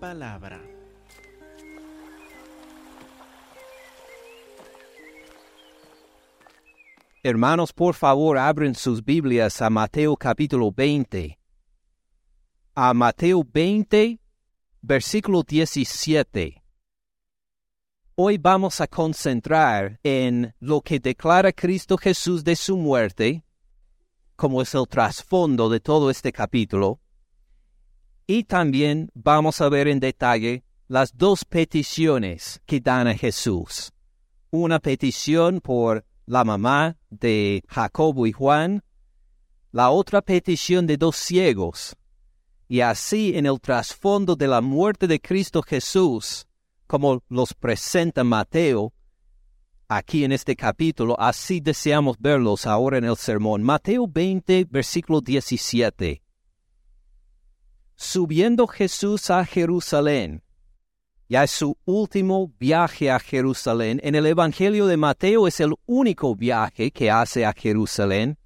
palabra. Hermanos, por favor, abren sus Biblias a Mateo capítulo 20. A Mateo 20, versículo 17. Hoy vamos a concentrar en lo que declara Cristo Jesús de su muerte, como es el trasfondo de todo este capítulo, y también vamos a ver en detalle las dos peticiones que dan a Jesús. Una petición por la mamá de Jacobo y Juan, la otra petición de dos ciegos, y así en el trasfondo de la muerte de Cristo Jesús, como los presenta Mateo, aquí en este capítulo, así deseamos verlos ahora en el sermón. Mateo 20, versículo 17. Subiendo Jesús a Jerusalén, ya es su último viaje a Jerusalén. En el Evangelio de Mateo es el único viaje que hace a Jerusalén.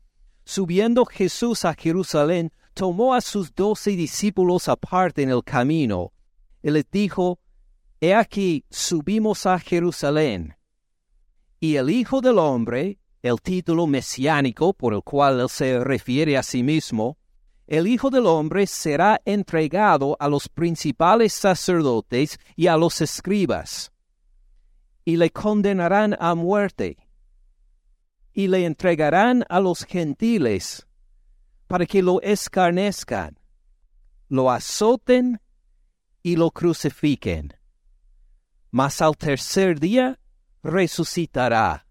Subiendo Jesús a Jerusalén, tomó a sus doce discípulos aparte en el camino y les dijo, He aquí, subimos a Jerusalén. Y el Hijo del Hombre, el título mesiánico por el cual él se refiere a sí mismo, el Hijo del Hombre será entregado a los principales sacerdotes y a los escribas, y le condenarán a muerte, y le entregarán a los gentiles, para que lo escarnezcan, lo azoten y lo crucifiquen. Mas al tercer día resucitará.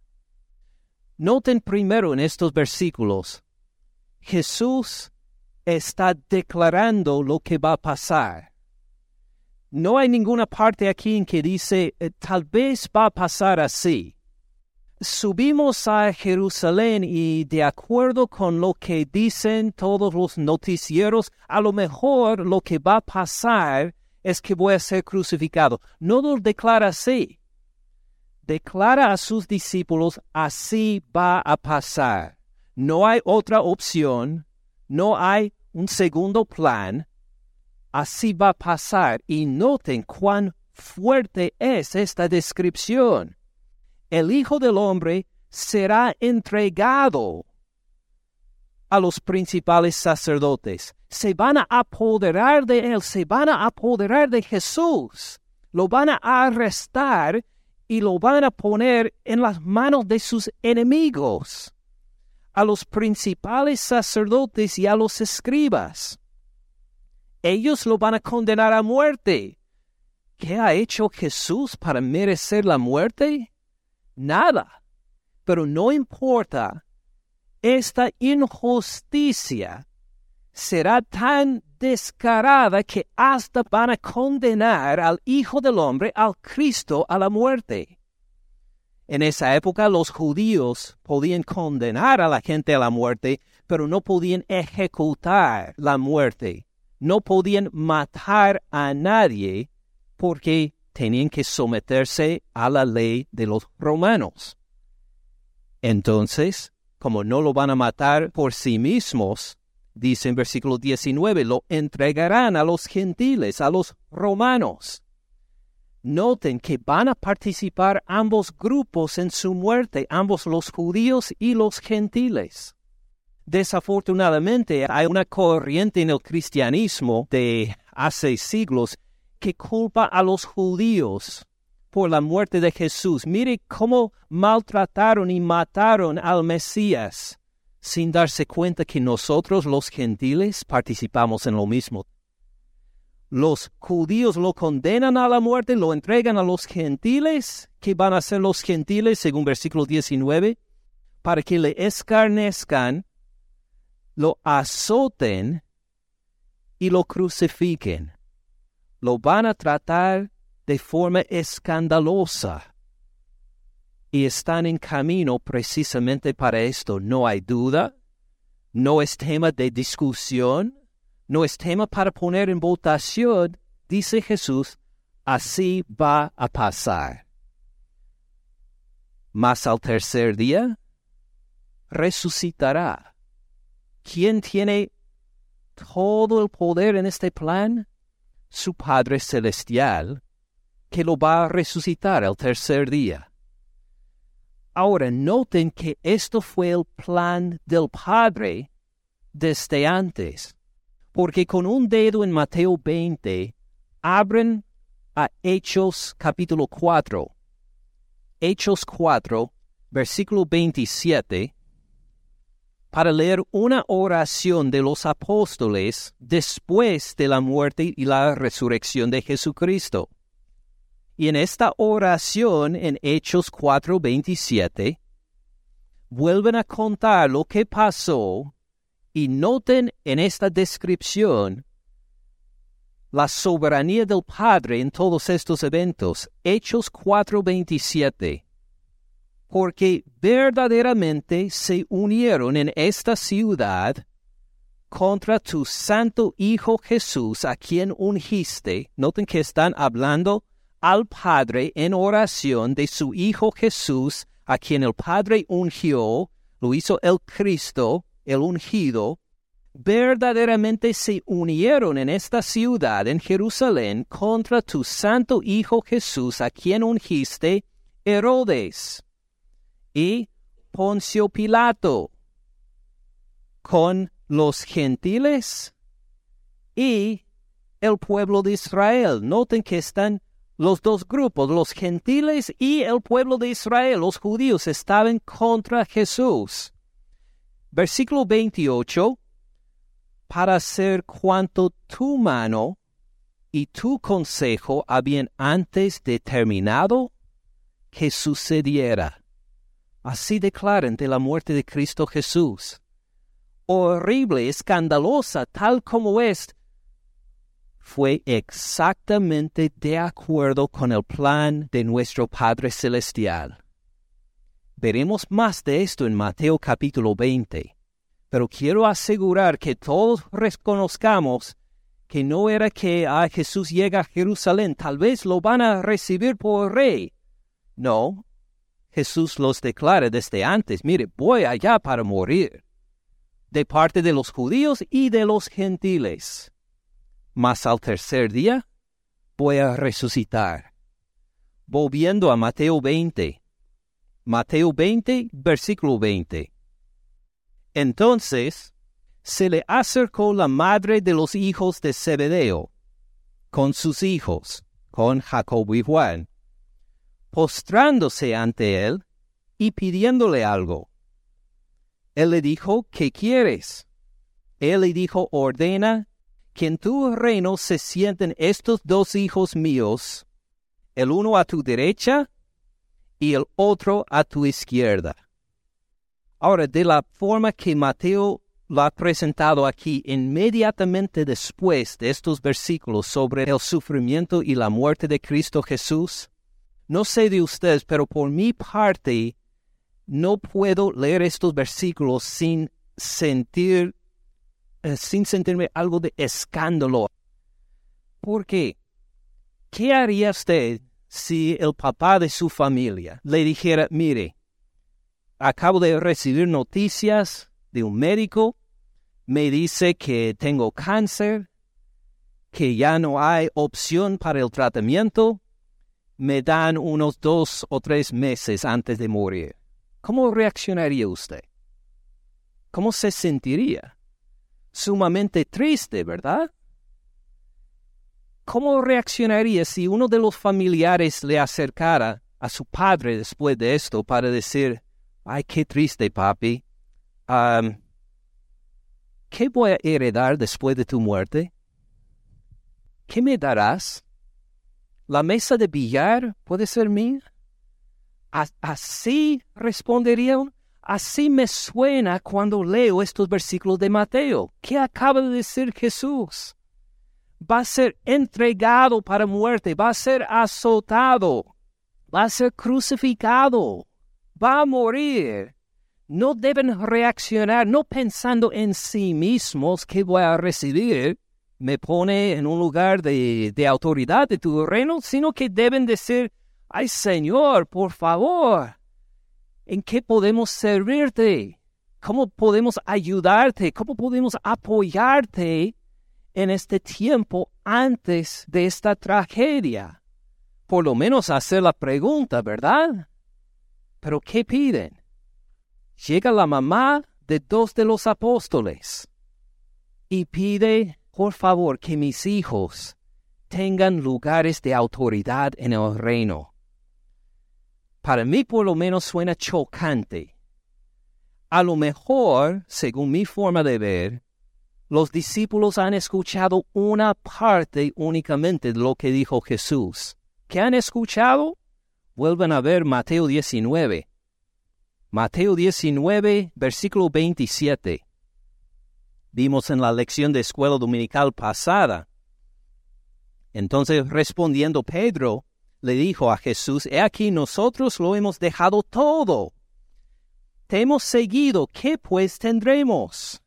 Noten primero en estos versículos, Jesús está declarando lo que va a pasar. No hay ninguna parte aquí en que dice, eh, tal vez va a pasar así. Subimos a Jerusalén y de acuerdo con lo que dicen todos los noticieros, a lo mejor lo que va a pasar es que voy a ser crucificado. No lo declara así. Declara a sus discípulos, así va a pasar. No hay otra opción no hay un segundo plan, así va a pasar. Y noten cuán fuerte es esta descripción. El Hijo del Hombre será entregado a los principales sacerdotes. Se van a apoderar de él, se van a apoderar de Jesús. Lo van a arrestar y lo van a poner en las manos de sus enemigos a los principales sacerdotes y a los escribas. Ellos lo van a condenar a muerte. ¿Qué ha hecho Jesús para merecer la muerte? Nada. Pero no importa. Esta injusticia será tan descarada que hasta van a condenar al Hijo del Hombre, al Cristo, a la muerte. En esa época los judíos podían condenar a la gente a la muerte, pero no podían ejecutar la muerte. No podían matar a nadie porque tenían que someterse a la ley de los romanos. Entonces, como no lo van a matar por sí mismos, dice en versículo 19, lo entregarán a los gentiles, a los romanos. Noten que van a participar ambos grupos en su muerte, ambos los judíos y los gentiles. Desafortunadamente hay una corriente en el cristianismo de hace siglos que culpa a los judíos por la muerte de Jesús. Mire cómo maltrataron y mataron al Mesías sin darse cuenta que nosotros los gentiles participamos en lo mismo los judíos lo condenan a la muerte, lo entregan a los gentiles. ¿Qué van a hacer los gentiles según versículo 19? Para que le escarnezcan, lo azoten y lo crucifiquen. Lo van a tratar de forma escandalosa. Y están en camino precisamente para esto. No hay duda. No es tema de discusión no es tema para poner en votación, dice Jesús, así va a pasar. Mas al tercer día resucitará. ¿Quién tiene todo el poder en este plan? su Padre Celestial, que lo va a resucitar el tercer día. Ahora, noten que esto fue el plan del Padre desde antes, porque con un dedo en Mateo 20 abren a Hechos capítulo 4. Hechos 4, versículo 27, para leer una oración de los apóstoles después de la muerte y la resurrección de Jesucristo. Y en esta oración en Hechos 4:27, vuelven a contar lo que pasó y noten en esta descripción la soberanía del Padre en todos estos eventos. Hechos 4:27 porque verdaderamente se unieron en esta ciudad contra tu santo Hijo Jesús, a quien ungiste. Noten que están hablando al Padre en oración de su Hijo Jesús, a quien el Padre ungió, lo hizo el Cristo, el ungido, verdaderamente se unieron en esta ciudad, en Jerusalén, contra tu santo Hijo Jesús, a quien ungiste, Herodes y Poncio Pilato con los gentiles y el pueblo de Israel. Noten que están los dos grupos, los gentiles y el pueblo de Israel, los judíos, estaban contra Jesús. Versículo 28, para hacer cuanto tu mano y tu consejo habían antes determinado que sucediera. Así declaran de la muerte de Cristo Jesús. Horrible, escandalosa, tal como es, fue exactamente de acuerdo con el plan de nuestro Padre Celestial. Veremos más de esto en Mateo capítulo 20, pero quiero asegurar que todos reconozcamos que no era que a Jesús llega a Jerusalén, tal vez lo van a recibir por rey. No, Jesús los declara desde antes, mire, voy allá para morir, de parte de los judíos y de los gentiles. Mas al tercer día voy a resucitar. Volviendo a Mateo 20. Mateo 20, versículo 20. Entonces se le acercó la madre de los hijos de Zebedeo, con sus hijos, con Jacob y Juan, postrándose ante él y pidiéndole algo. Él le dijo, ¿qué quieres? Él le dijo, ordena que en tu reino se sienten estos dos hijos míos, el uno a tu derecha y el otro a tu izquierda. Ahora, de la forma que Mateo lo ha presentado aquí, inmediatamente después de estos versículos sobre el sufrimiento y la muerte de Cristo Jesús, no sé de ustedes, pero por mi parte, no puedo leer estos versículos sin sentir, eh, sin sentirme algo de escándalo. ¿Por qué? ¿Qué haría usted si el papá de su familia le dijera, mire, acabo de recibir noticias de un médico, me dice que tengo cáncer, que ya no hay opción para el tratamiento, me dan unos dos o tres meses antes de morir, ¿cómo reaccionaría usted? ¿Cómo se sentiría? Sumamente triste, ¿verdad? ¿Cómo reaccionaría si uno de los familiares le acercara a su padre después de esto para decir, ay, qué triste, papi, ¿qué voy a heredar después de tu muerte? ¿Qué me darás? ¿La mesa de billar puede ser mía? Así responderían. Así me suena cuando leo estos versículos de Mateo. ¿Qué acaba de decir Jesús? Va a ser entregado para muerte, va a ser azotado, va a ser crucificado, va a morir. No deben reaccionar no pensando en sí mismos que voy a recibir, me pone en un lugar de, autoridad de tu reino, sino que deben decir, ay Señor, por favor, ¿en qué podemos servirte? ¿Cómo podemos ayudarte? ¿Cómo podemos apoyarte en este tiempo antes de esta tragedia. Por lo menos hacer la pregunta, ¿verdad? Pero ¿qué piden? Llega la mamá de dos de los apóstoles y pide, por favor, que mis hijos tengan lugares de autoridad en el reino. Para mí por lo menos suena chocante. A lo mejor, según mi forma de ver, los discípulos han escuchado una parte únicamente de lo que dijo Jesús. ¿Qué han escuchado? Vuelven a ver Mateo 19. Mateo 19, versículo 27. Vimos en la lección de escuela dominical pasada. Entonces respondiendo Pedro, le dijo a Jesús, He aquí nosotros lo hemos dejado todo. Te hemos seguido, ¿qué pues tendremos?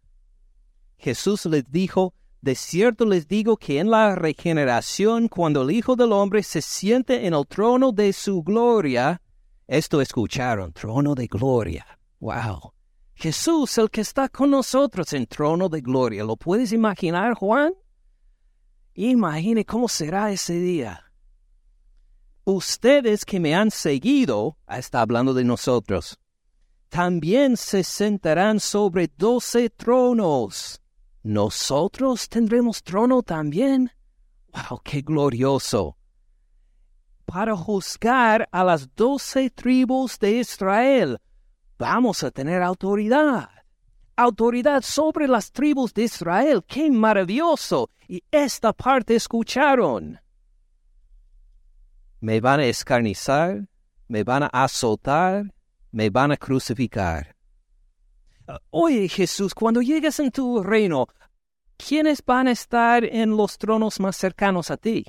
Jesús les dijo, De cierto les digo que en la regeneración, cuando el Hijo del Hombre se siente en el trono de su gloria, esto escucharon, trono de gloria. Wow. Jesús, el que está con nosotros en trono de gloria. ¿Lo puedes imaginar, Juan? Imagine cómo será ese día. Ustedes que me han seguido, está hablando de nosotros, también se sentarán sobre doce tronos. ¿Nosotros tendremos trono también? ¡Wow, qué glorioso! para juzgar a las doce tribus de Israel. Vamos a tener autoridad. Autoridad sobre las tribus de Israel. ¡Qué maravilloso! Y esta parte escucharon. Me van a escarnizar, me van a azotar, me van a crucificar. Oye Jesús, cuando llegues en tu reino, ¿quiénes van a estar en los tronos más cercanos a ti?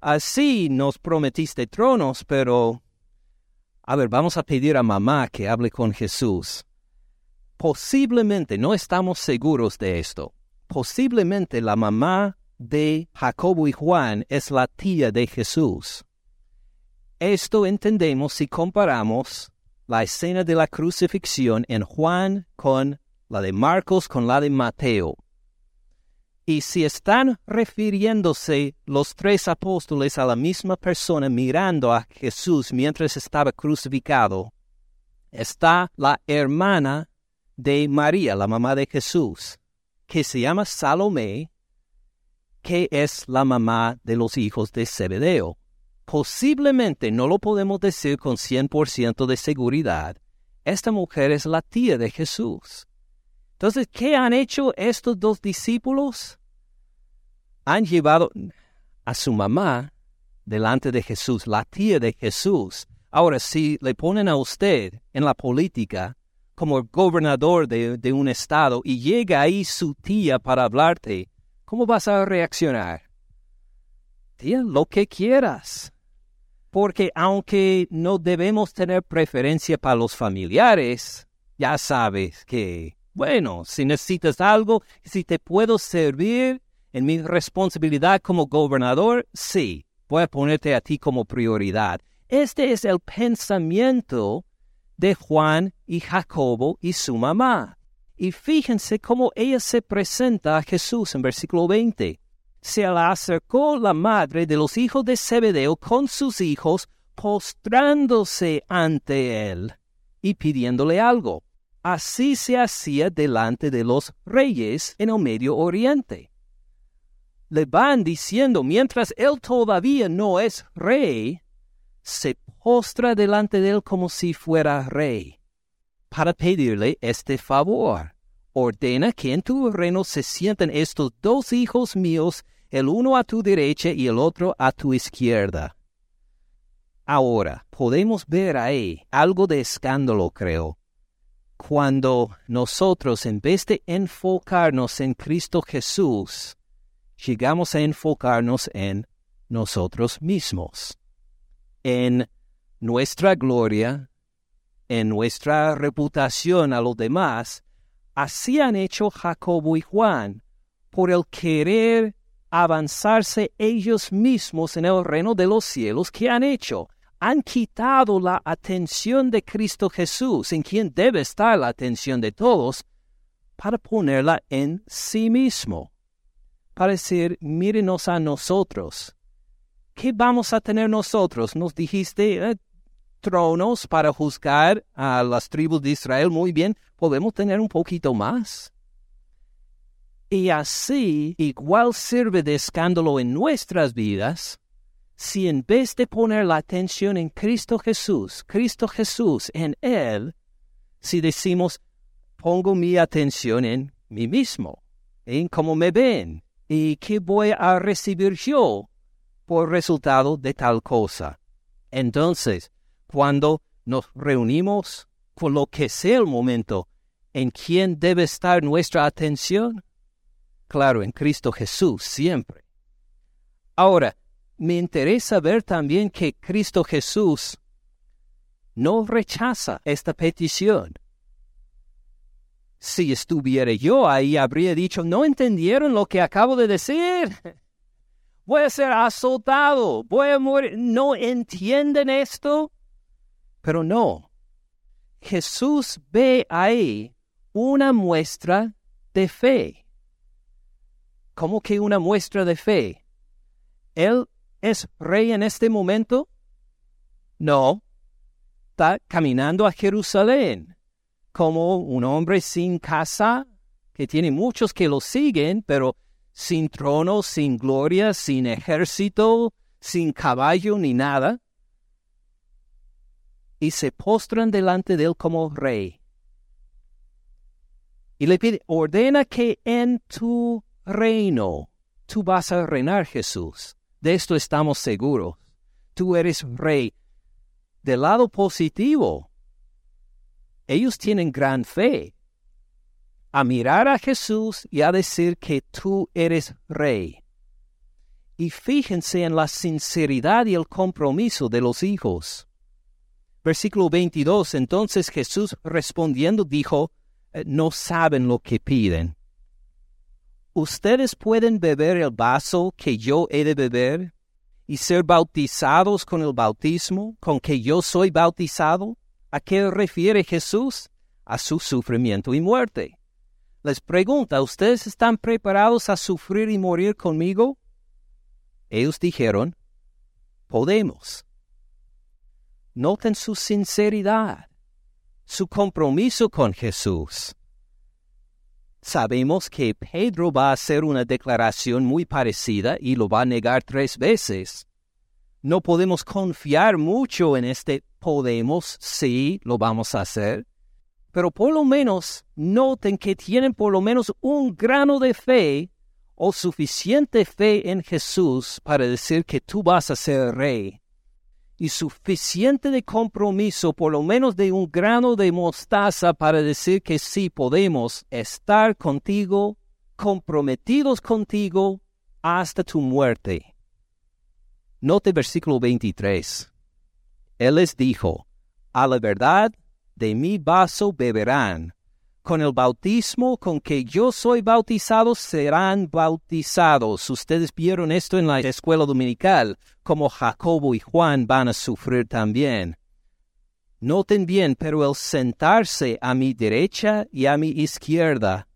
Así nos prometiste tronos, pero... A ver, vamos a pedir a mamá que hable con Jesús. Posiblemente, no estamos seguros de esto, posiblemente la mamá de Jacobo y Juan es la tía de Jesús. Esto entendemos si comparamos la escena de la crucifixión en Juan con la de Marcos con la de Mateo. Y si están refiriéndose los tres apóstoles a la misma persona mirando a Jesús mientras estaba crucificado, está la hermana de María, la mamá de Jesús, que se llama Salomé, que es la mamá de los hijos de Zebedeo. Posiblemente no lo podemos decir con 100% de seguridad. Esta mujer es la tía de Jesús. Entonces, ¿qué han hecho estos dos discípulos? Han llevado a su mamá delante de Jesús, la tía de Jesús. Ahora, si le ponen a usted en la política como gobernador de, de un estado y llega ahí su tía para hablarte, ¿cómo vas a reaccionar? Tía, lo que quieras. Porque aunque no debemos tener preferencia para los familiares, ya sabes que bueno, si necesitas algo, si te puedo servir en mi responsabilidad como gobernador, sí, voy a ponerte a ti como prioridad. Este es el pensamiento de Juan y Jacobo y su mamá. Y fíjense cómo ella se presenta a Jesús en versículo 20. Se acercó la madre de los hijos de Zebedeo con sus hijos, postrándose ante él y pidiéndole algo. Así se hacía delante de los reyes en el Medio Oriente. Le van diciendo, mientras él todavía no es rey, se postra delante de él como si fuera rey, para pedirle este favor. Ordena que en tu reino se sienten estos dos hijos míos, el uno a tu derecha y el otro a tu izquierda. Ahora, podemos ver ahí algo de escándalo, creo cuando nosotros, en vez de enfocarnos en Cristo Jesús, llegamos a enfocarnos en nosotros mismos, en nuestra gloria, en nuestra reputación a los demás, así han hecho Jacobo y Juan, por el querer avanzarse ellos mismos en el reino de los cielos que han hecho han quitado la atención de Cristo Jesús, en quien debe estar la atención de todos, para ponerla en sí mismo, para decir, mírenos a nosotros. ¿Qué vamos a tener nosotros? Nos dijiste eh, tronos para juzgar a las tribus de Israel. Muy bien, podemos tener un poquito más. Y así igual sirve de escándalo en nuestras vidas si en vez de poner la atención en Cristo Jesús, Cristo Jesús en Él, si decimos, pongo mi atención en mí mismo, en cómo me ven y qué voy a recibir yo por resultado de tal cosa. Entonces, cuando nos reunimos con lo que sea el momento, ¿en quién debe estar nuestra atención? Claro, en Cristo Jesús, siempre. Ahora, me interesa ver también que Cristo Jesús no rechaza esta petición. Si estuviera yo ahí, habría dicho, no entendieron lo que acabo de decir. Voy a ser azotado, voy a morir. ¿No entienden esto? Pero no. Jesús ve ahí una muestra de fe. ¿Cómo que una muestra de fe? Él es rey en este momento? No, está caminando a Jerusalén como un hombre sin casa, que tiene muchos que lo siguen, pero sin trono, sin gloria, sin ejército, sin caballo ni nada, y se postran delante de él como rey. Y le pide, ordena que en tu reino tú vas a reinar Jesús. De esto estamos seguros. Tú eres rey. Del lado positivo, ellos tienen gran fe a mirar a Jesús y a decir que tú eres rey. Y fíjense en la sinceridad y el compromiso de los hijos. Versículo 22. Entonces Jesús respondiendo dijo, eh, no saben lo que piden. ¿Ustedes pueden beber el vaso que yo he de beber y ser bautizados con el bautismo con que yo soy bautizado? ¿A qué refiere Jesús? A su sufrimiento y muerte. Les pregunta, ¿ustedes están preparados a sufrir y morir conmigo? Ellos dijeron, podemos. Noten su sinceridad, su compromiso con Jesús. Sabemos que Pedro va a hacer una declaración muy parecida y lo va a negar tres veces. No podemos confiar mucho en este podemos, sí, lo vamos a hacer, pero por lo menos noten que tienen por lo menos un grano de fe o suficiente fe en Jesús para decir que tú vas a ser rey y suficiente de compromiso, por lo menos de un grano de mostaza, para decir que sí podemos estar contigo, comprometidos contigo hasta tu muerte. Note versículo 23. Él les dijo, a la verdad, de mi vaso beberán, con el bautismo con que yo soy bautizado serán bautizados. Ustedes vieron esto en la escuela dominical, como Jacobo y Juan van a sufrir también. Noten bien, pero el sentarse a mi derecha y a mi izquierda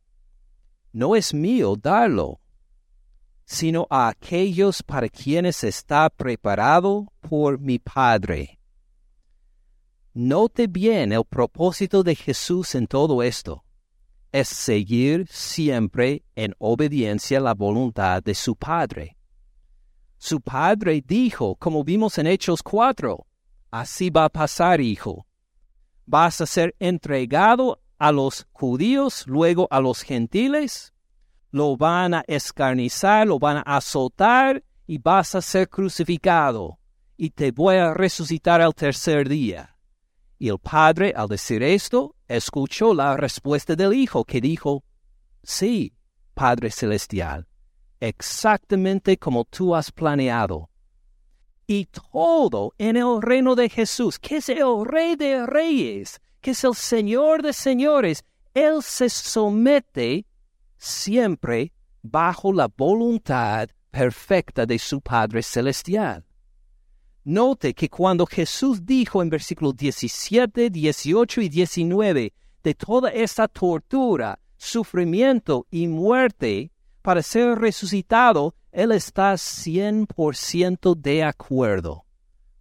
no es mío darlo, sino a aquellos para quienes está preparado por mi Padre. Note bien el propósito de Jesús en todo esto. Es seguir siempre en obediencia la voluntad de su Padre. Su Padre dijo, como vimos en Hechos 4, así va a pasar, hijo. Vas a ser entregado a los judíos, luego a los gentiles, lo van a escarnizar, lo van a azotar y vas a ser crucificado, y te voy a resucitar al tercer día. Y el padre, al decir esto, escuchó la respuesta del hijo, que dijo, Sí, Padre Celestial, exactamente como tú has planeado. Y todo en el reino de Jesús, que es el Rey de Reyes, que es el Señor de Señores, Él se somete siempre bajo la voluntad perfecta de su Padre Celestial. Note que cuando Jesús dijo en versículos 17, 18 y 19 de toda esta tortura, sufrimiento y muerte para ser resucitado, Él está 100% de acuerdo,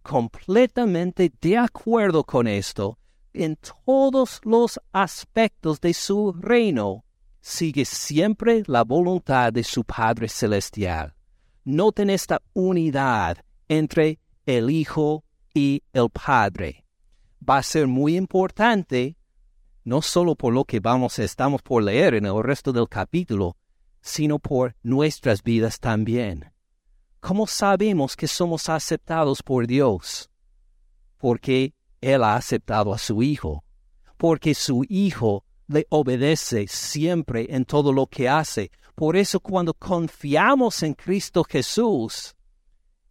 completamente de acuerdo con esto, en todos los aspectos de su reino, sigue siempre la voluntad de su Padre Celestial. Noten esta unidad entre el Hijo y el Padre. Va a ser muy importante, no solo por lo que vamos, estamos por leer en el resto del capítulo, sino por nuestras vidas también. ¿Cómo sabemos que somos aceptados por Dios? Porque Él ha aceptado a su Hijo, porque su Hijo le obedece siempre en todo lo que hace. Por eso cuando confiamos en Cristo Jesús,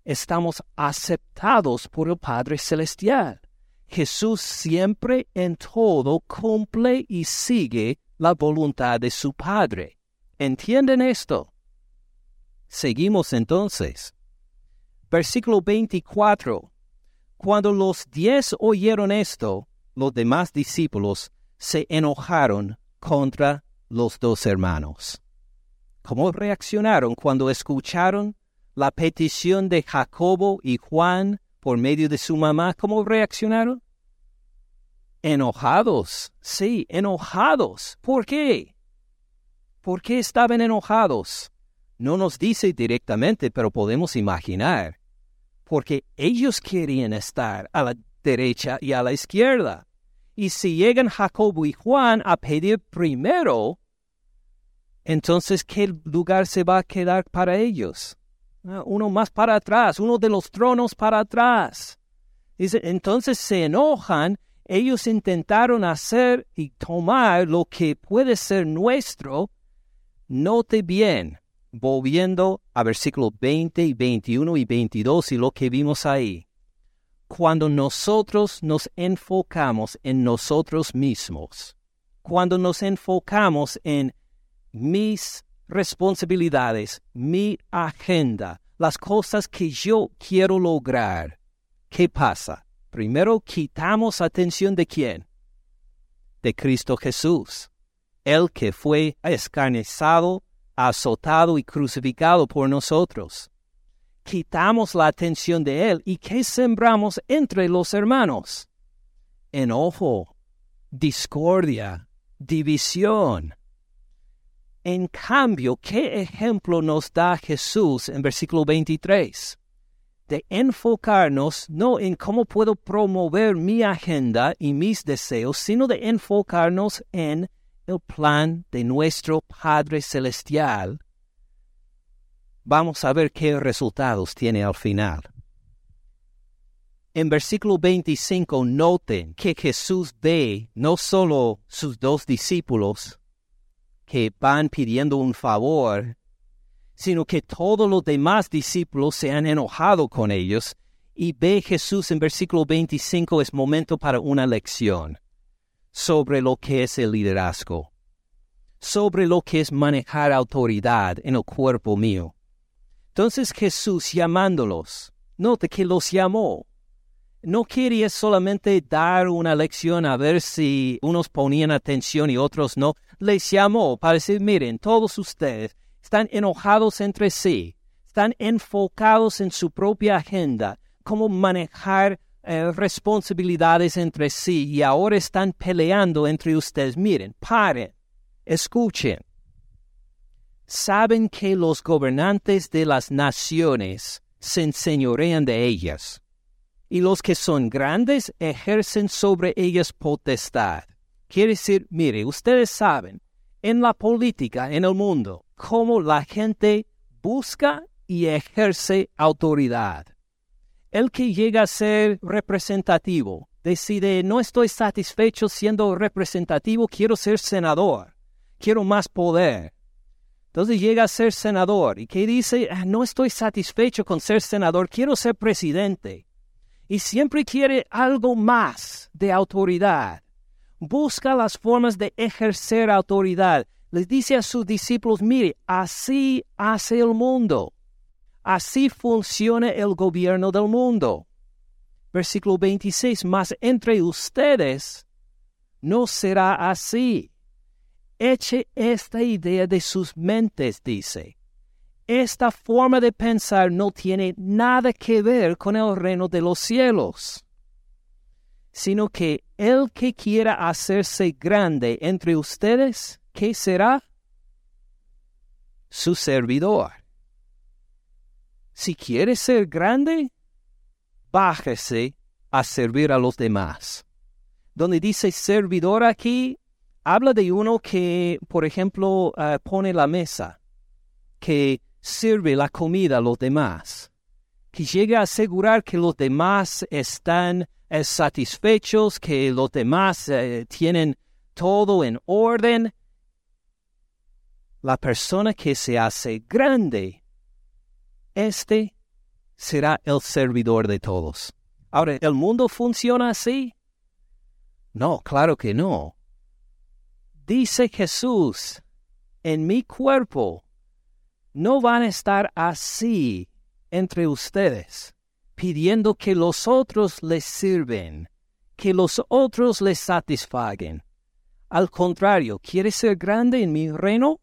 estamos aceptados por el Padre Celestial. Jesús siempre en todo cumple y sigue la voluntad de su Padre. ¿Entienden esto? Seguimos entonces. Versículo 24. Cuando los diez oyeron esto, los demás discípulos se enojaron contra los dos hermanos. ¿Cómo reaccionaron cuando escucharon la petición de Jacobo y Juan por medio de su mamá? ¿Cómo reaccionaron? Enojados, sí, enojados. ¿Por qué? ¿Por qué estaban enojados? No nos dice directamente, pero podemos imaginar. Porque ellos querían estar a la derecha y a la izquierda. Y si llegan Jacobo y Juan a pedir primero, entonces ¿qué lugar se va a quedar para ellos? Ah, uno más para atrás, uno de los tronos para atrás. Dice, entonces se enojan, ellos intentaron hacer y tomar lo que puede ser nuestro. Note bien, volviendo a versículos 20 y 21 y 22 y lo que vimos ahí cuando nosotros nos enfocamos en nosotros mismos, cuando nos enfocamos en mis responsabilidades, mi agenda, las cosas que yo quiero lograr, ¿qué pasa? Primero quitamos atención de quién? De Cristo Jesús, el que fue escarnizado, azotado y crucificado por nosotros quitamos la atención de Él y ¿qué sembramos entre los hermanos? Enojo, discordia, división. En cambio, ¿qué ejemplo nos da Jesús en versículo 23? De enfocarnos no en cómo puedo promover mi agenda y mis deseos, sino de enfocarnos en el plan de nuestro Padre Celestial vamos a ver qué resultados tiene al final. En versículo 25 noten que Jesús ve no solo sus dos discípulos que van pidiendo un favor, sino que todos los demás discípulos se han enojado con ellos y ve Jesús en versículo 25 es momento para una lección sobre lo que es el liderazgo, sobre lo que es manejar autoridad en el cuerpo mío. Entonces Jesús llamándolos, note que los llamó. No quería solamente dar una lección a ver si unos ponían atención y otros no. Les llamó para decir, miren, todos ustedes están enojados entre sí, están enfocados en su propia agenda, cómo manejar eh, responsabilidades entre sí y ahora están peleando entre ustedes. Miren, paren, escuchen saben que los gobernantes de las naciones se enseñorean de ellas, y los que son grandes ejercen sobre ellas potestad. Quiere decir, mire, ustedes saben, en la política, en el mundo, cómo la gente busca y ejerce autoridad. El que llega a ser representativo decide, no estoy satisfecho siendo representativo, quiero ser senador, quiero más poder entonces llega a ser senador y que dice, ah, no estoy satisfecho con ser senador, quiero ser presidente. Y siempre quiere algo más de autoridad. Busca las formas de ejercer autoridad. Les dice a sus discípulos, mire, así hace el mundo. Así funciona el gobierno del mundo. Versículo 26, mas entre ustedes no será así eche esta idea de sus mentes, dice. Esta forma de pensar no tiene nada que ver con el reino de los cielos, sino que el que quiera hacerse grande entre ustedes, ¿qué será? Su servidor. Si quiere ser grande, bájese a servir a los demás. Donde dice servidor aquí, habla de uno que, por ejemplo, eh, pone la mesa, que sirve la comida a los demás, que llega a asegurar que los demás están eh, satisfechos, que los demás eh, tienen todo en orden. La persona que se hace grande, este será el servidor de todos. Ahora, ¿el mundo funciona así? No, claro que no. Dice Jesús, en mi cuerpo no van a estar así entre ustedes, pidiendo que los otros les sirven, que los otros les satisfaguen. Al contrario, ¿quieres ser grande en mi reino?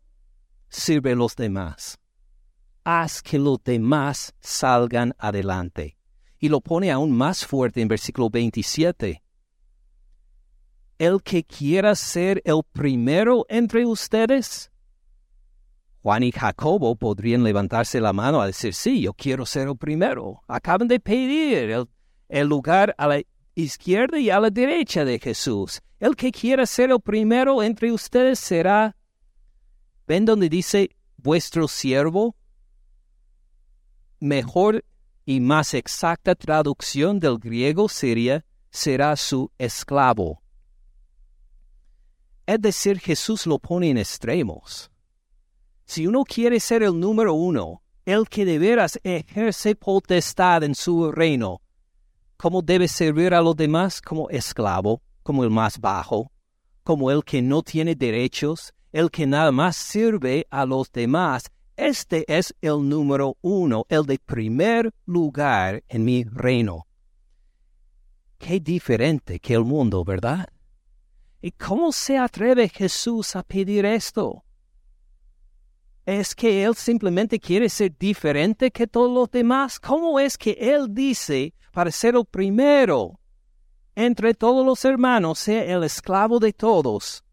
Sirve a los demás. Haz que los demás salgan adelante. Y lo pone aún más fuerte en versículo 27 el que quiera ser el primero entre ustedes? Juan y Jacobo podrían levantarse la mano a decir, sí, yo quiero ser el primero. Acaban de pedir el, lugar a la izquierda y a la derecha de Jesús. El que quiera ser el primero entre ustedes será, ven donde dice, vuestro siervo. Mejor y más exacta traducción del griego sería, será su esclavo. Es decir, Jesús lo pone en extremos. Si uno quiere ser el número uno, el que de veras ejerce potestad en su reino, ¿cómo debe servir a los demás? Como esclavo, como el más bajo, como el que no tiene derechos, el que nada más sirve a los demás. Este es el número uno, el de primer lugar en mi reino. Qué diferente que el mundo, ¿verdad? ¿Y cómo se atreve Jesús a pedir esto? ¿Es que Él simplemente quiere ser diferente que todos los demás? ¿Cómo es que Él dice, para ser el primero entre todos los hermanos, sea el esclavo de todos?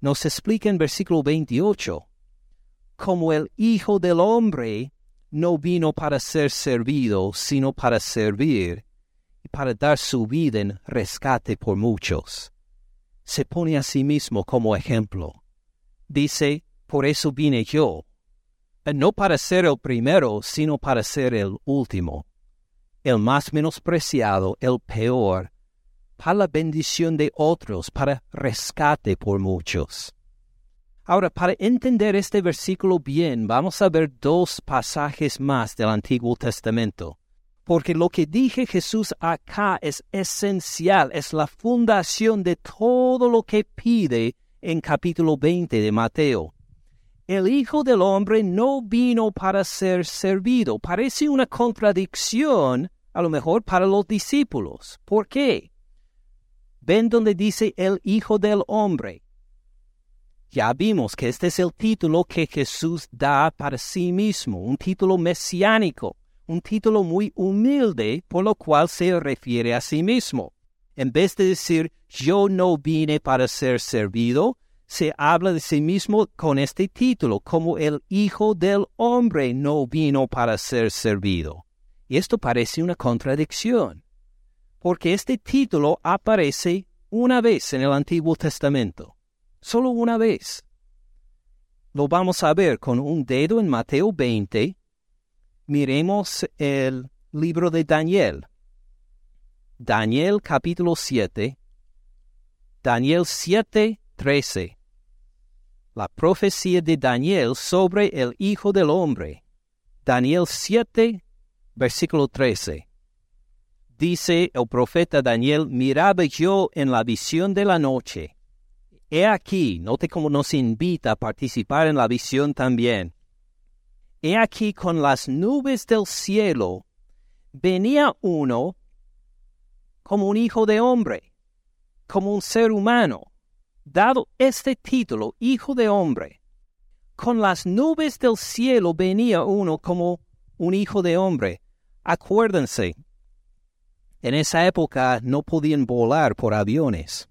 Nos explica en versículo 28, como el Hijo del Hombre no vino para ser servido, sino para servir y para dar su vida en rescate por muchos se pone a sí mismo como ejemplo. Dice, por eso vine yo, eh, no para ser el primero, sino para ser el último, el más menospreciado, el peor, para la bendición de otros, para rescate por muchos. Ahora, para entender este versículo bien, vamos a ver dos pasajes más del Antiguo Testamento porque lo que dije Jesús acá es esencial, es la fundación de todo lo que pide en capítulo 20 de Mateo. El Hijo del Hombre no vino para ser servido. Parece una contradicción, a lo mejor, para los discípulos. ¿Por qué? Ven donde dice el Hijo del Hombre. Ya vimos que este es el título que Jesús da para sí mismo, un título mesiánico un título muy humilde por lo cual se refiere a sí mismo. En vez de decir yo no vine para ser servido, se habla de sí mismo con este título, como el Hijo del Hombre no vino para ser servido. Y esto parece una contradicción, porque este título aparece una vez en el Antiguo Testamento, solo una vez. Lo vamos a ver con un dedo en Mateo 20 miremos el libro de Daniel. Daniel capítulo 7. Daniel 7, 13. La profecía de Daniel sobre el Hijo del Hombre. Daniel 7, versículo 13. Dice el profeta Daniel, miraba yo en la visión de la noche. He aquí, note cómo nos invita a participar en la visión también He aquí con las nubes del cielo venía uno como un hijo de hombre, como un ser humano. Dado este título, Hijo de Hombre. Con las nubes del cielo venía uno como un hijo de hombre. Acuérdense, en esa época no podían volar por aviones.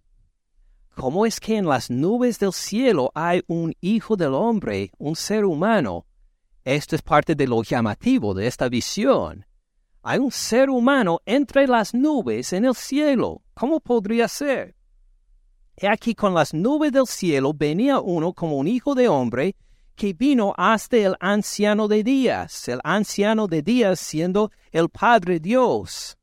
¿Cómo es que en las nubes del cielo hay un hijo del hombre, un ser humano? Esto es parte de lo llamativo de esta visión. Hay un ser humano entre las nubes en el cielo. ¿Cómo podría ser? He aquí con las nubes del cielo venía uno como un hijo de hombre que vino hasta el anciano de días, el anciano de días siendo el Padre Dios.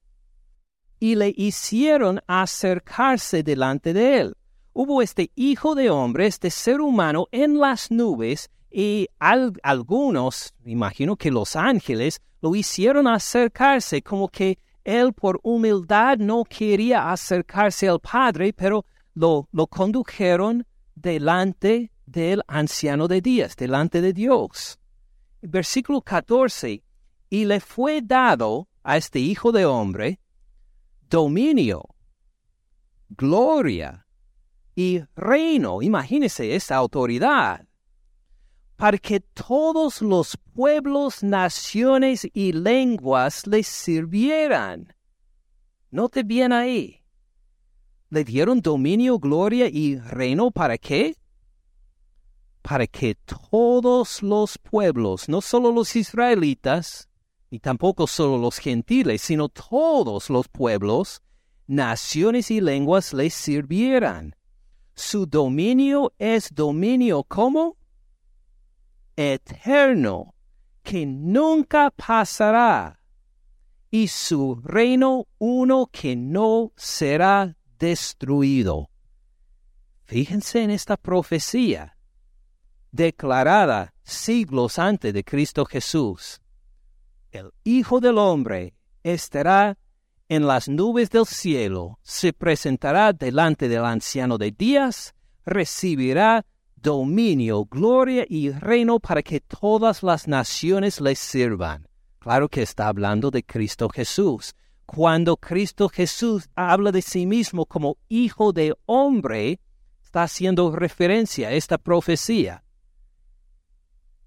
Y le hicieron acercarse delante de él. Hubo este hijo de hombre, este ser humano en las nubes, y algunos, imagino que los ángeles, lo hicieron acercarse como que él por humildad no quería acercarse al Padre, pero lo, condujeron delante del anciano de días, delante de Dios. Versículo 14, y le fue dado a este Hijo de Hombre dominio, gloria y reino. Imagínese esa autoridad para que todos los pueblos, naciones y lenguas le sirvieran. Note bien ahí. Le dieron dominio, gloria y reino para qué? Para que todos los pueblos, no solo los israelitas, ni tampoco solo los gentiles, sino todos los pueblos, naciones y lenguas le sirvieran. Su dominio es dominio ¿cómo? eterno que nunca pasará, y su reino uno que no será destruido. Fíjense en esta profecía, declarada siglos antes de Cristo Jesús. El Hijo del Hombre estará en las nubes del cielo, se presentará delante del anciano de días, recibirá dominio, gloria y reino para que todas las naciones le sirvan. Claro que está hablando de Cristo Jesús. Cuando Cristo Jesús habla de sí mismo como hijo de hombre, está haciendo referencia a esta profecía.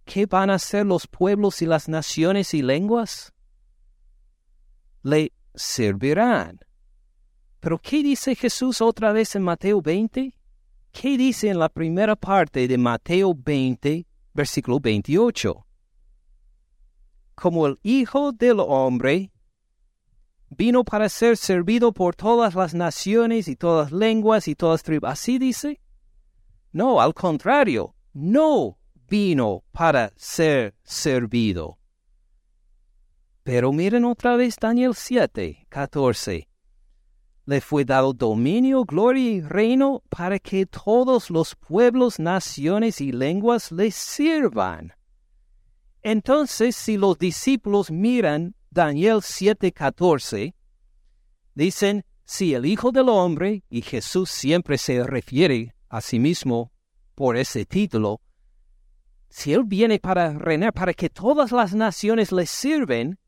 ¿Qué van a hacer los pueblos y las naciones y lenguas? Le servirán. Pero ¿qué dice Jesús otra vez en Mateo 20? ¿Qué dice en la primera parte de Mateo 20, versículo 28? Como el Hijo del Hombre vino para ser servido por todas las naciones y todas lenguas y todas tribus. ¿Así dice? No, al contrario, no vino para ser servido. Pero miren otra vez Daniel 7, 14 le fue dado dominio, gloria y reino para que todos los pueblos, naciones y lenguas le sirvan. Entonces, si los discípulos miran Daniel 7:14, dicen, si el Hijo del Hombre, y Jesús siempre se refiere a sí mismo por ese título, si Él viene para reinar, para que todas las naciones le sirven,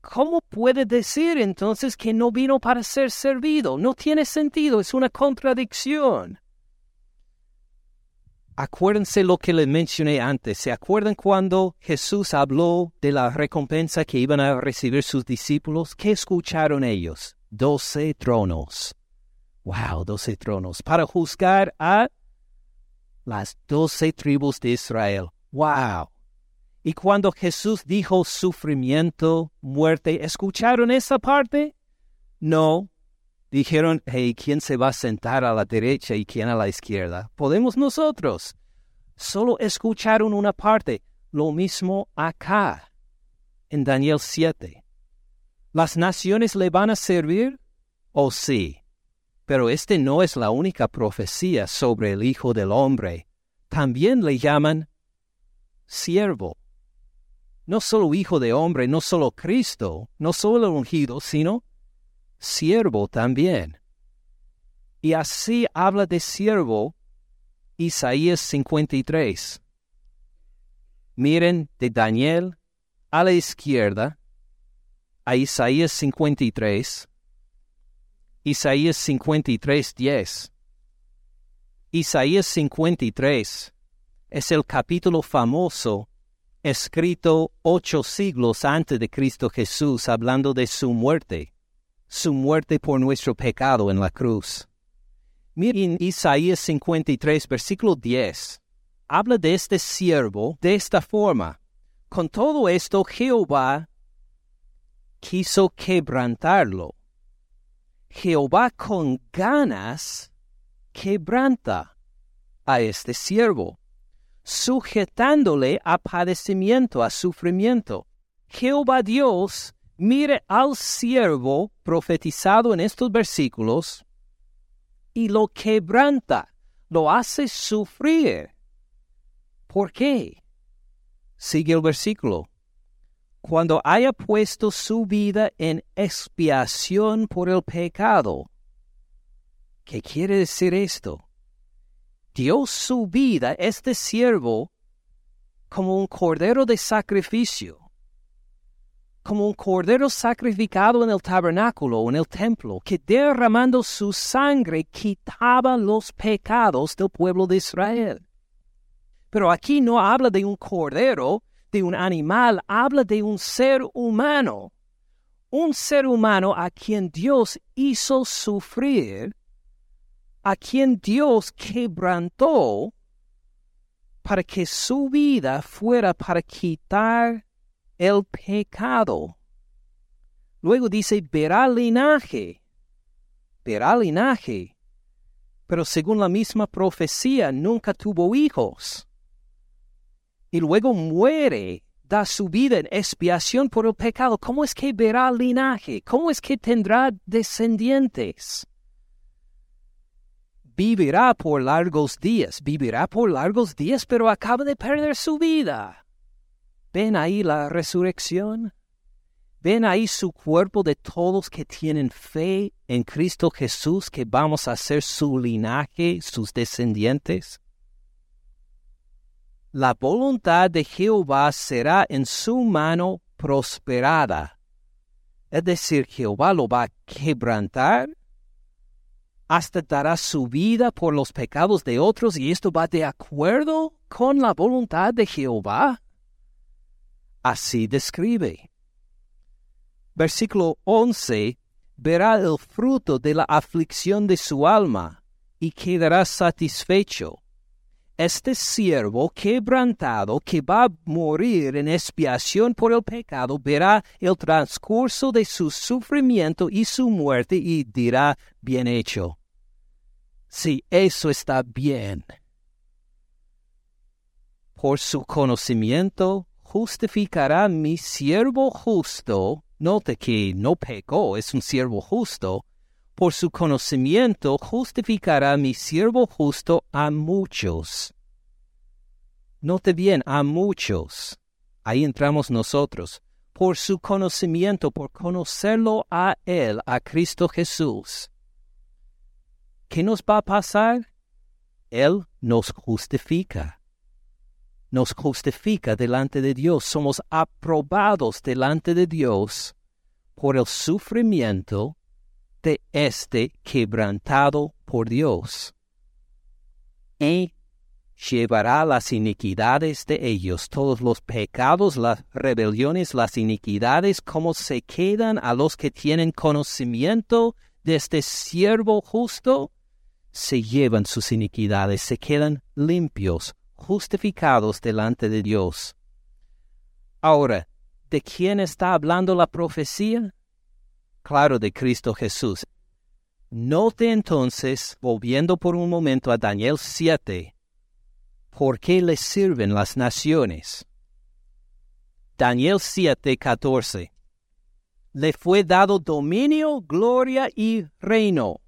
¿Cómo puede decir entonces que no vino para ser servido? No tiene sentido, es una contradicción. Acuérdense lo que le mencioné antes. ¿Se acuerdan cuando Jesús habló de la recompensa que iban a recibir sus discípulos? ¿Qué escucharon ellos? Doce tronos. Wow, doce tronos. Para juzgar a las doce tribus de Israel. Wow. Y cuando Jesús dijo sufrimiento, muerte, ¿escucharon esa parte? No. Dijeron, hey, ¿quién se va a sentar a la derecha y quién a la izquierda? Podemos nosotros. Solo escucharon una parte. Lo mismo acá, en Daniel 7. ¿Las naciones le van a servir? Oh sí. Pero este no es la única profecía sobre el Hijo del Hombre. También le llaman siervo no solo hijo de hombre, no solo Cristo, no solo ungido, sino siervo también. Y así habla de siervo Isaías 53. Miren de Daniel a la izquierda a Isaías 53. Isaías 53, 10. Isaías 53 es el capítulo famoso escrito ocho siglos antes de Cristo Jesús hablando de su muerte, su muerte por nuestro pecado en la cruz. Miren Isaías 53, versículo 10. Habla de este siervo de esta forma. Con todo esto Jehová quiso quebrantarlo. Jehová con ganas quebranta a este siervo, sujetándole a padecimiento, a sufrimiento. Jehová Dios mire al siervo profetizado en estos versículos y lo quebranta, lo hace sufrir. ¿Por qué? Sigue el versículo. Cuando haya puesto su vida en expiación por el pecado, ¿Qué quiere decir esto? Dio su vida este siervo como un cordero de sacrificio, como un cordero sacrificado en el tabernáculo en el templo, que derramando su sangre quitaba los pecados del pueblo de Israel. Pero aquí no habla de un cordero, de un animal, habla de un ser humano, un ser humano a quien Dios hizo sufrir a quien Dios quebrantó para que su vida fuera para quitar el pecado. Luego dice, verá linaje, verá linaje, pero según la misma profecía nunca tuvo hijos. Y luego muere, da su vida en expiación por el pecado. ¿Cómo es que verá linaje? ¿Cómo es que tendrá descendientes? vivirá por largos días, vivirá por largos días, pero acaba de perder su vida. ¿Ven ahí la resurrección? ¿Ven ahí su cuerpo de todos que tienen fe en Cristo Jesús, que vamos a ser su linaje, sus descendientes? La voluntad de Jehová será en su mano prosperada. Es decir, Jehová lo va a quebrantar hasta dará su vida por los pecados de otros y esto va de acuerdo con la voluntad de Jehová. Así describe. Versículo 11. Verá el fruto de la aflicción de su alma y quedará satisfecho. Este siervo quebrantado que va a morir en expiación por el pecado verá el transcurso de su sufrimiento y su muerte y dirá, bien hecho. Si eso está bien. Por su conocimiento justificará mi siervo justo. Note que no pecó, es un siervo justo por su conocimiento justificará mi siervo justo a muchos. Note bien, a muchos. Ahí entramos nosotros. Por su conocimiento, por conocerlo a Él, a Cristo Jesús. ¿Qué nos va a pasar? Él nos justifica. Nos justifica delante de Dios. Somos aprobados delante de Dios por el sufrimiento de este quebrantado por Dios. Y llevará las iniquidades de ellos, todos los pecados, las rebeliones, las iniquidades, como se quedan a los que tienen conocimiento de este siervo justo, se llevan sus iniquidades, se quedan limpios, justificados delante de Dios. Ahora, ¿de quién está hablando la profecía? claro de Cristo Jesús. Note entonces, volviendo por un momento a Daniel 7, ¿por qué le sirven las naciones? Daniel 7, 14. Le fue dado dominio, gloria y reino,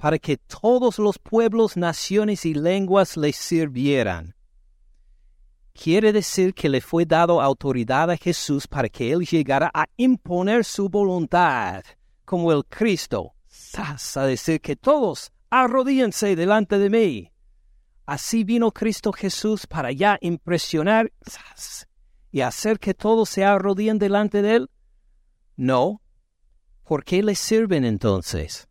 para que todos los pueblos, naciones y lenguas le sirvieran quiere decir que le fue dado autoridad a Jesús para que él llegara a imponer su voluntad, como el Cristo, a decir que todos arrodíense delante de mí. Así vino Cristo Jesús para ya impresionar y hacer que todos se arrodíen delante de él. No. ¿Por qué le sirven entonces?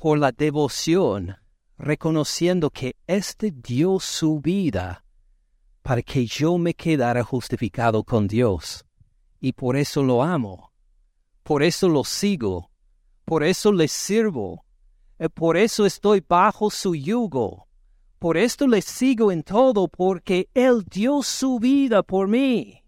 Por la devoción reconociendo que éste dio su vida para que yo me quedara justificado con Dios. Y por eso lo amo, por eso lo sigo, por eso le sirvo, eh, por eso estoy bajo su yugo, por esto le sigo en todo, porque Él dio su vida por mí.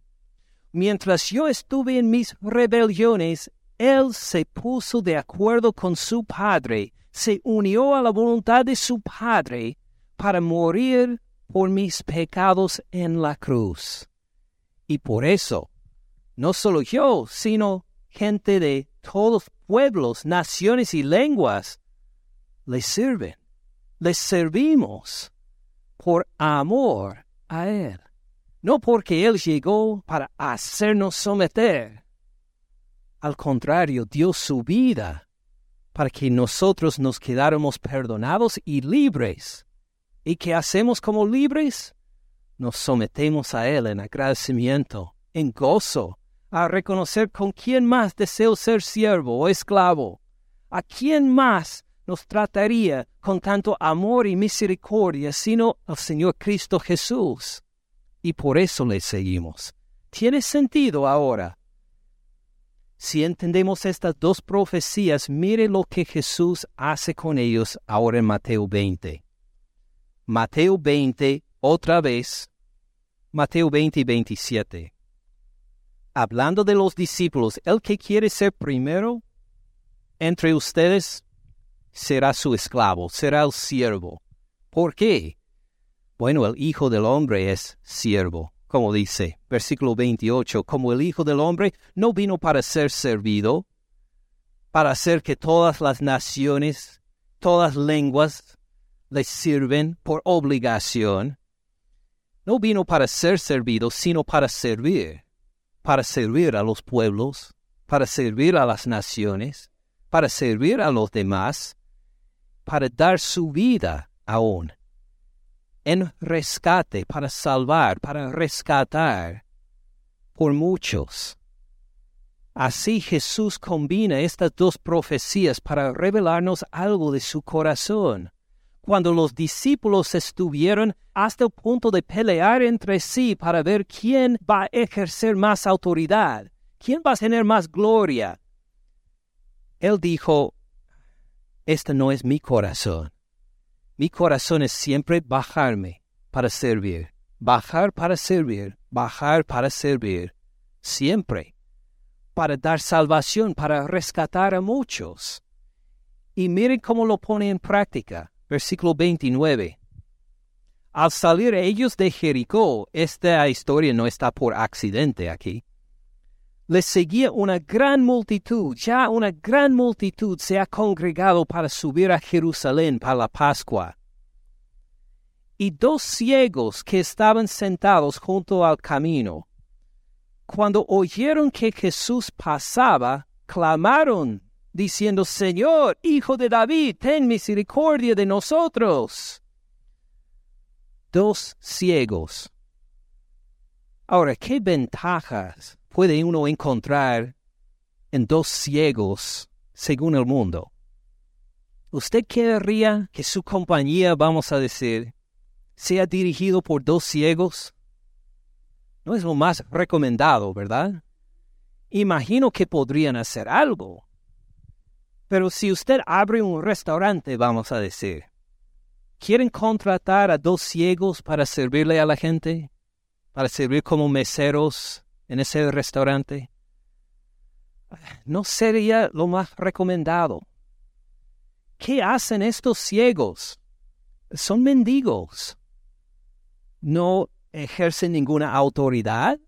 Mientras yo estuve en mis rebeliones, Él se puso de acuerdo con su Padre se unió a la voluntad de su Padre para morir por mis pecados en la cruz. Y por eso, no solo yo, sino gente de todos pueblos, naciones y lenguas, le sirven, les servimos por amor a Él, no porque Él llegó para hacernos someter. Al contrario, dio su vida para que nosotros nos quedáramos perdonados y libres. ¿Y qué hacemos como libres? Nos sometemos a Él en agradecimiento, en gozo, a reconocer con quién más deseo ser siervo o esclavo, a quién más nos trataría con tanto amor y misericordia sino al Señor Cristo Jesús. Y por eso le seguimos. ¿Tiene sentido ahora? Si entendemos estas dos profecías, mire lo que Jesús hace con ellos ahora en Mateo 20. Mateo 20, otra vez, Mateo 20 y 27. Hablando de los discípulos, el que quiere ser primero entre ustedes será su esclavo, será el siervo. ¿Por qué? Bueno, el Hijo del Hombre es siervo como dice, versículo 28, como el Hijo del Hombre no vino para ser servido, para hacer que todas las naciones, todas lenguas le sirven por obligación. No vino para ser servido, sino para servir, para servir a los pueblos, para servir a las naciones, para servir a los demás, para dar su vida aún en rescate, para salvar, para rescatar por muchos. Así Jesús combina estas dos profecías para revelarnos algo de su corazón. Cuando los discípulos estuvieron hasta el punto de pelear entre sí para ver quién va a ejercer más autoridad, quién va a tener más gloria, Él dijo, este no es mi corazón. Mi corazón es siempre bajarme para servir, bajar para servir, bajar para servir, siempre, para dar salvación, para rescatar a muchos. Y miren cómo lo pone en práctica. Versículo 29. Al salir ellos de Jericó, esta historia no está por accidente aquí. Les seguía una gran multitud, ya una gran multitud se ha congregado para subir a Jerusalén para la Pascua. Y dos ciegos que estaban sentados junto al camino, cuando oyeron que Jesús pasaba, clamaron, diciendo, Señor, Hijo de David, ten misericordia de nosotros. Dos ciegos. Ahora, ¿qué ventajas puede uno encontrar en dos ciegos según el mundo? ¿Usted querría que su compañía, vamos a decir, sea dirigido por dos ciegos? No es lo más recomendado, ¿verdad? Imagino que podrían hacer algo. Pero si usted abre un restaurante, vamos a decir, ¿quieren contratar a dos ciegos para servirle a la gente? ¿Para servir como meseros en ese restaurante, no sería lo más recomendado. ¿Qué hacen estos ciegos? Son mendigos. No ejercen ninguna autoridad.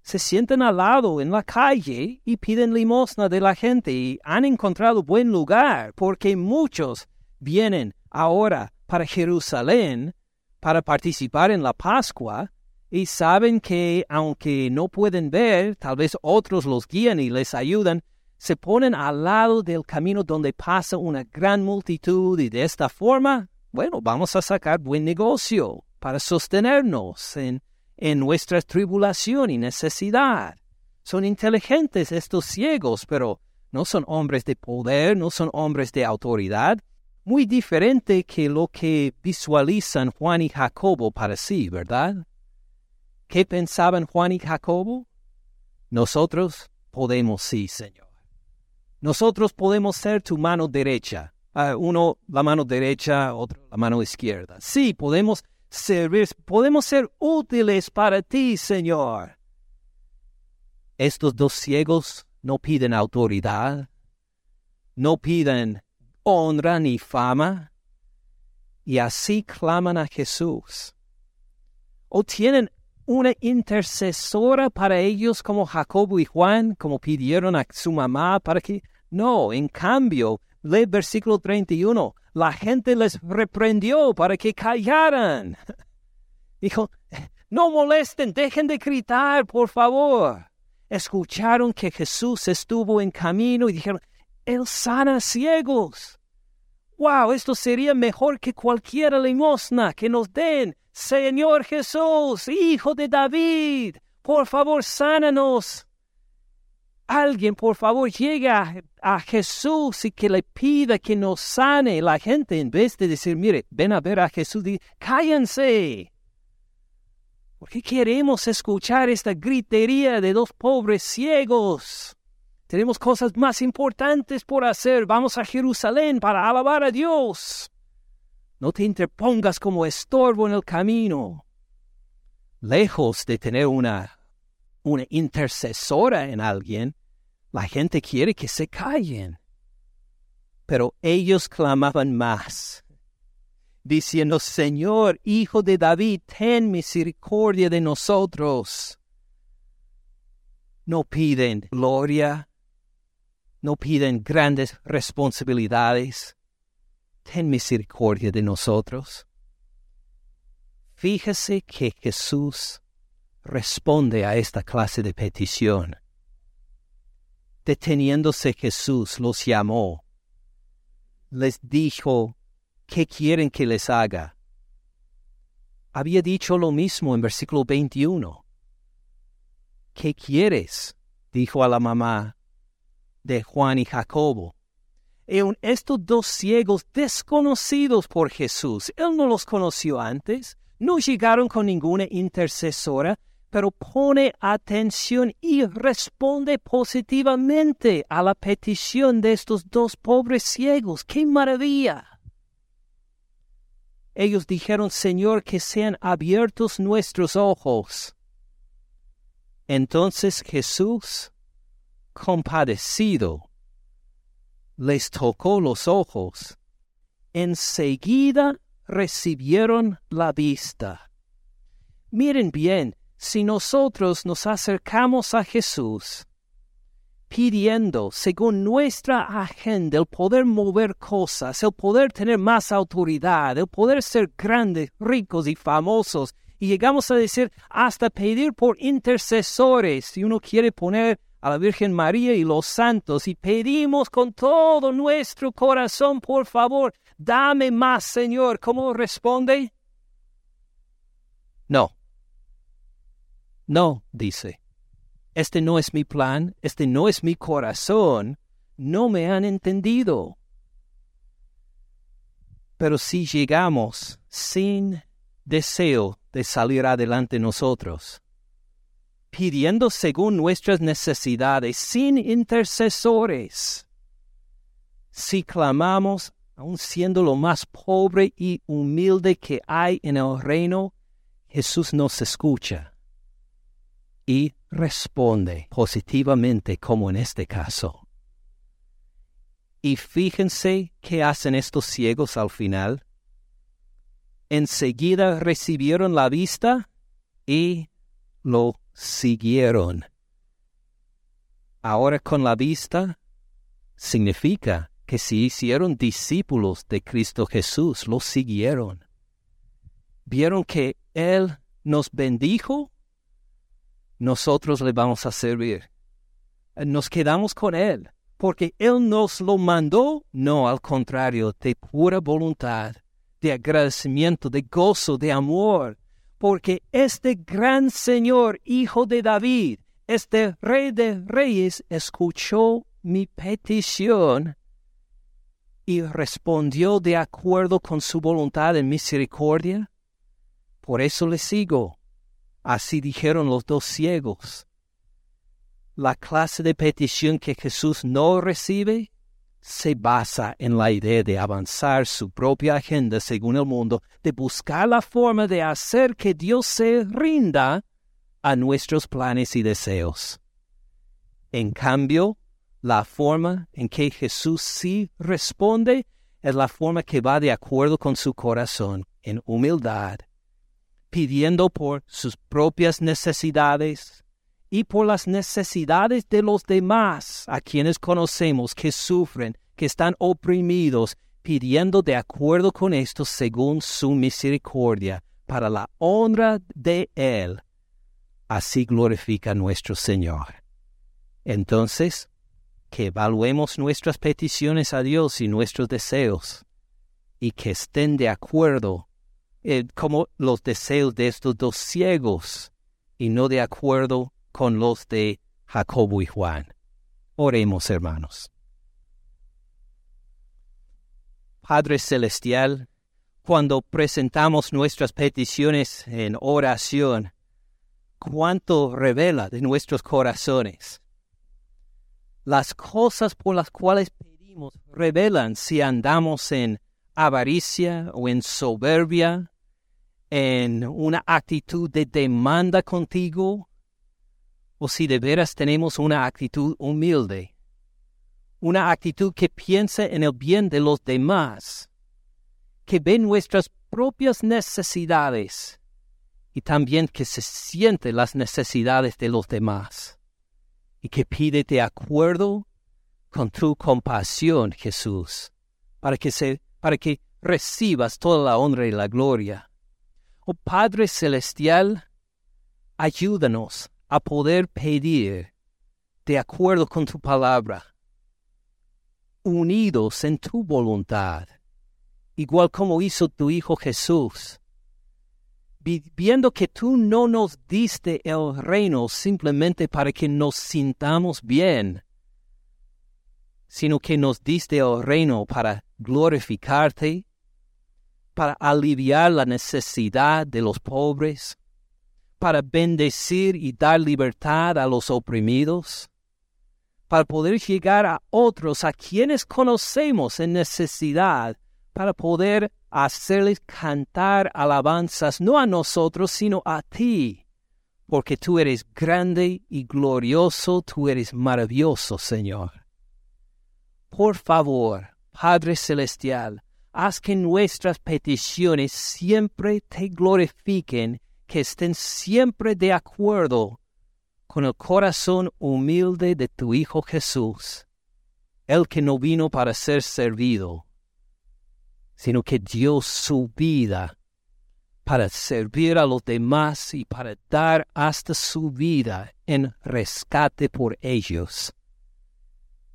Se sienten al lado en la calle y piden limosna de la gente y han encontrado buen lugar porque muchos vienen ahora para Jerusalén para participar en la Pascua y saben que aunque no pueden ver, tal vez otros los guían y les ayudan, se ponen al lado del camino donde pasa una gran multitud y de esta forma, bueno, vamos a sacar buen negocio para sostenernos en, en nuestra tribulación y necesidad. Son inteligentes estos ciegos, pero no son hombres de poder, no son hombres de autoridad. muy diferente que lo que visualizan Juan y Jacobo para sí, ¿verdad? ¿Qué pensaban Juan y Jacobo? Nosotros podemos, sí, Señor. Nosotros podemos ser tu mano derecha. Ah, uno la mano derecha, otro la mano izquierda. Sí, podemos servir, podemos ser útiles para ti, Señor. Estos dos ciegos no piden autoridad, no piden honra ni fama, y así claman a Jesús. O tienen una intercesora para ellos como Jacobo y Juan, como pidieron a su mamá para que... No, en cambio, lee versículo 31, la gente les reprendió para que callaran. Dijo, no molesten, dejen de gritar, por favor. Escucharon que Jesús estuvo en camino y dijeron, Él sana ciegos. ¡Wow! Esto sería mejor que cualquier limosna que nos den. Señor Jesús, Hijo de David, por favor, sánanos. Alguien, por favor, llega a Jesús y que le pida que nos sane. La gente, en vez de decir, mire, ven a ver a Jesús, dice, cállense. Porque queremos escuchar esta gritería de dos pobres ciegos. Tenemos cosas más importantes por hacer. Vamos a Jerusalén para alabar a Dios. No te interpongas como estorbo en el camino. Lejos de tener una, una intercesora en alguien, la gente quiere que se callen. Pero ellos clamaban más, diciendo, Señor, Hijo de David, ten misericordia de nosotros. No piden gloria, no piden grandes responsabilidades. Ten misericordia de nosotros. Fíjese que Jesús responde a esta clase de petición. Deteniéndose Jesús los llamó. Les dijo, ¿qué quieren que les haga? Había dicho lo mismo en versículo 21. ¿Qué quieres? dijo a la mamá de Juan y Jacobo. Y estos dos ciegos desconocidos por Jesús, Él no los conoció antes, no llegaron con ninguna intercesora, pero pone atención y responde positivamente a la petición de estos dos pobres ciegos. ¡Qué maravilla! Ellos dijeron, Señor, que sean abiertos nuestros ojos. Entonces Jesús compadecido, les tocó los ojos. Enseguida recibieron la vista. Miren bien, si nosotros nos acercamos a Jesús, pidiendo, según nuestra agenda, el poder mover cosas, el poder tener más autoridad, el poder ser grandes, ricos y famosos, y llegamos a decir hasta pedir por intercesores, si uno quiere poner a la Virgen María y los santos y pedimos con todo nuestro corazón, por favor, dame más, Señor. ¿Cómo responde? No. No, dice. Este no es mi plan, este no es mi corazón, no me han entendido. Pero si llegamos sin deseo de salir adelante nosotros, pidiendo según nuestras necesidades, sin intercesores. Si clamamos, aun siendo lo más pobre y humilde que hay en el reino, Jesús nos escucha y responde positivamente como en este caso. Y fíjense qué hacen estos ciegos al final. Enseguida recibieron la vista y lo siguieron. Ahora con la vista significa que si hicieron discípulos de Cristo Jesús, lo siguieron. Vieron que Él nos bendijo, nosotros le vamos a servir. Nos quedamos con Él, porque Él nos lo mandó, no al contrario, de pura voluntad, de agradecimiento, de gozo, de amor, porque este gran Señor, Hijo de David, este Rey de Reyes, escuchó mi petición y respondió de acuerdo con su voluntad en misericordia? Por eso le sigo. Así dijeron los dos ciegos. La clase de petición que Jesús no recibe se basa en la idea de avanzar su propia agenda según el mundo, de buscar la forma de hacer que Dios se rinda a nuestros planes y deseos. En cambio, la forma en que Jesús sí responde es la forma que va de acuerdo con su corazón, en humildad, pidiendo por sus propias necesidades y por las necesidades de los demás a quienes conocemos que sufren, que están oprimidos, pidiendo de acuerdo con esto según su misericordia, para la honra de Él. Así glorifica nuestro Señor. Entonces, que evaluemos nuestras peticiones a Dios y nuestros deseos, y que estén de acuerdo eh, como los deseos de estos dos ciegos, y no de acuerdo con los de Jacobo y Juan. Oremos, hermanos. Padre Celestial, cuando presentamos nuestras peticiones en oración, cuánto revela de nuestros corazones. Las cosas por las cuales pedimos revelan si andamos en avaricia o en soberbia, en una actitud de demanda contigo, o si de veras tenemos una actitud humilde, una actitud que piensa en el bien de los demás, que ve nuestras propias necesidades y también que se siente las necesidades de los demás y que pide de acuerdo con tu compasión, Jesús, para que, se, para que recibas toda la honra y la gloria. Oh Padre Celestial, ayúdanos a poder pedir de acuerdo con tu palabra, unidos en tu voluntad, igual como hizo tu Hijo Jesús, viendo que tú no nos diste el reino simplemente para que nos sintamos bien, sino que nos diste el reino para glorificarte, para aliviar la necesidad de los pobres, para bendecir y dar libertad a los oprimidos, para poder llegar a otros a quienes conocemos en necesidad, para poder hacerles cantar alabanzas no a nosotros, sino a ti, porque tú eres grande y glorioso, tú eres maravilloso, Señor. Por favor, Padre Celestial, haz que nuestras peticiones siempre te glorifiquen que estén siempre de acuerdo con el corazón humilde de tu Hijo Jesús, el que no vino para ser servido, sino que dio su vida para servir a los demás y para dar hasta su vida en rescate por ellos.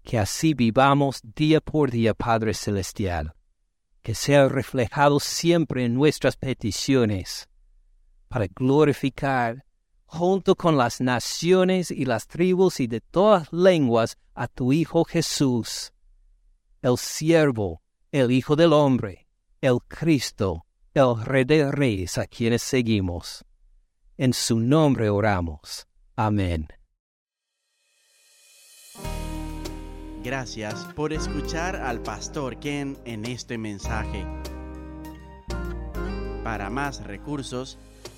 Que así vivamos día por día, Padre Celestial, que sea reflejado siempre en nuestras peticiones para glorificar junto con las naciones y las tribus y de todas lenguas a tu Hijo Jesús, el siervo, el Hijo del Hombre, el Cristo, el Rey de Reyes a quienes seguimos. En su nombre oramos. Amén. Gracias por escuchar al pastor Ken en este mensaje. Para más recursos,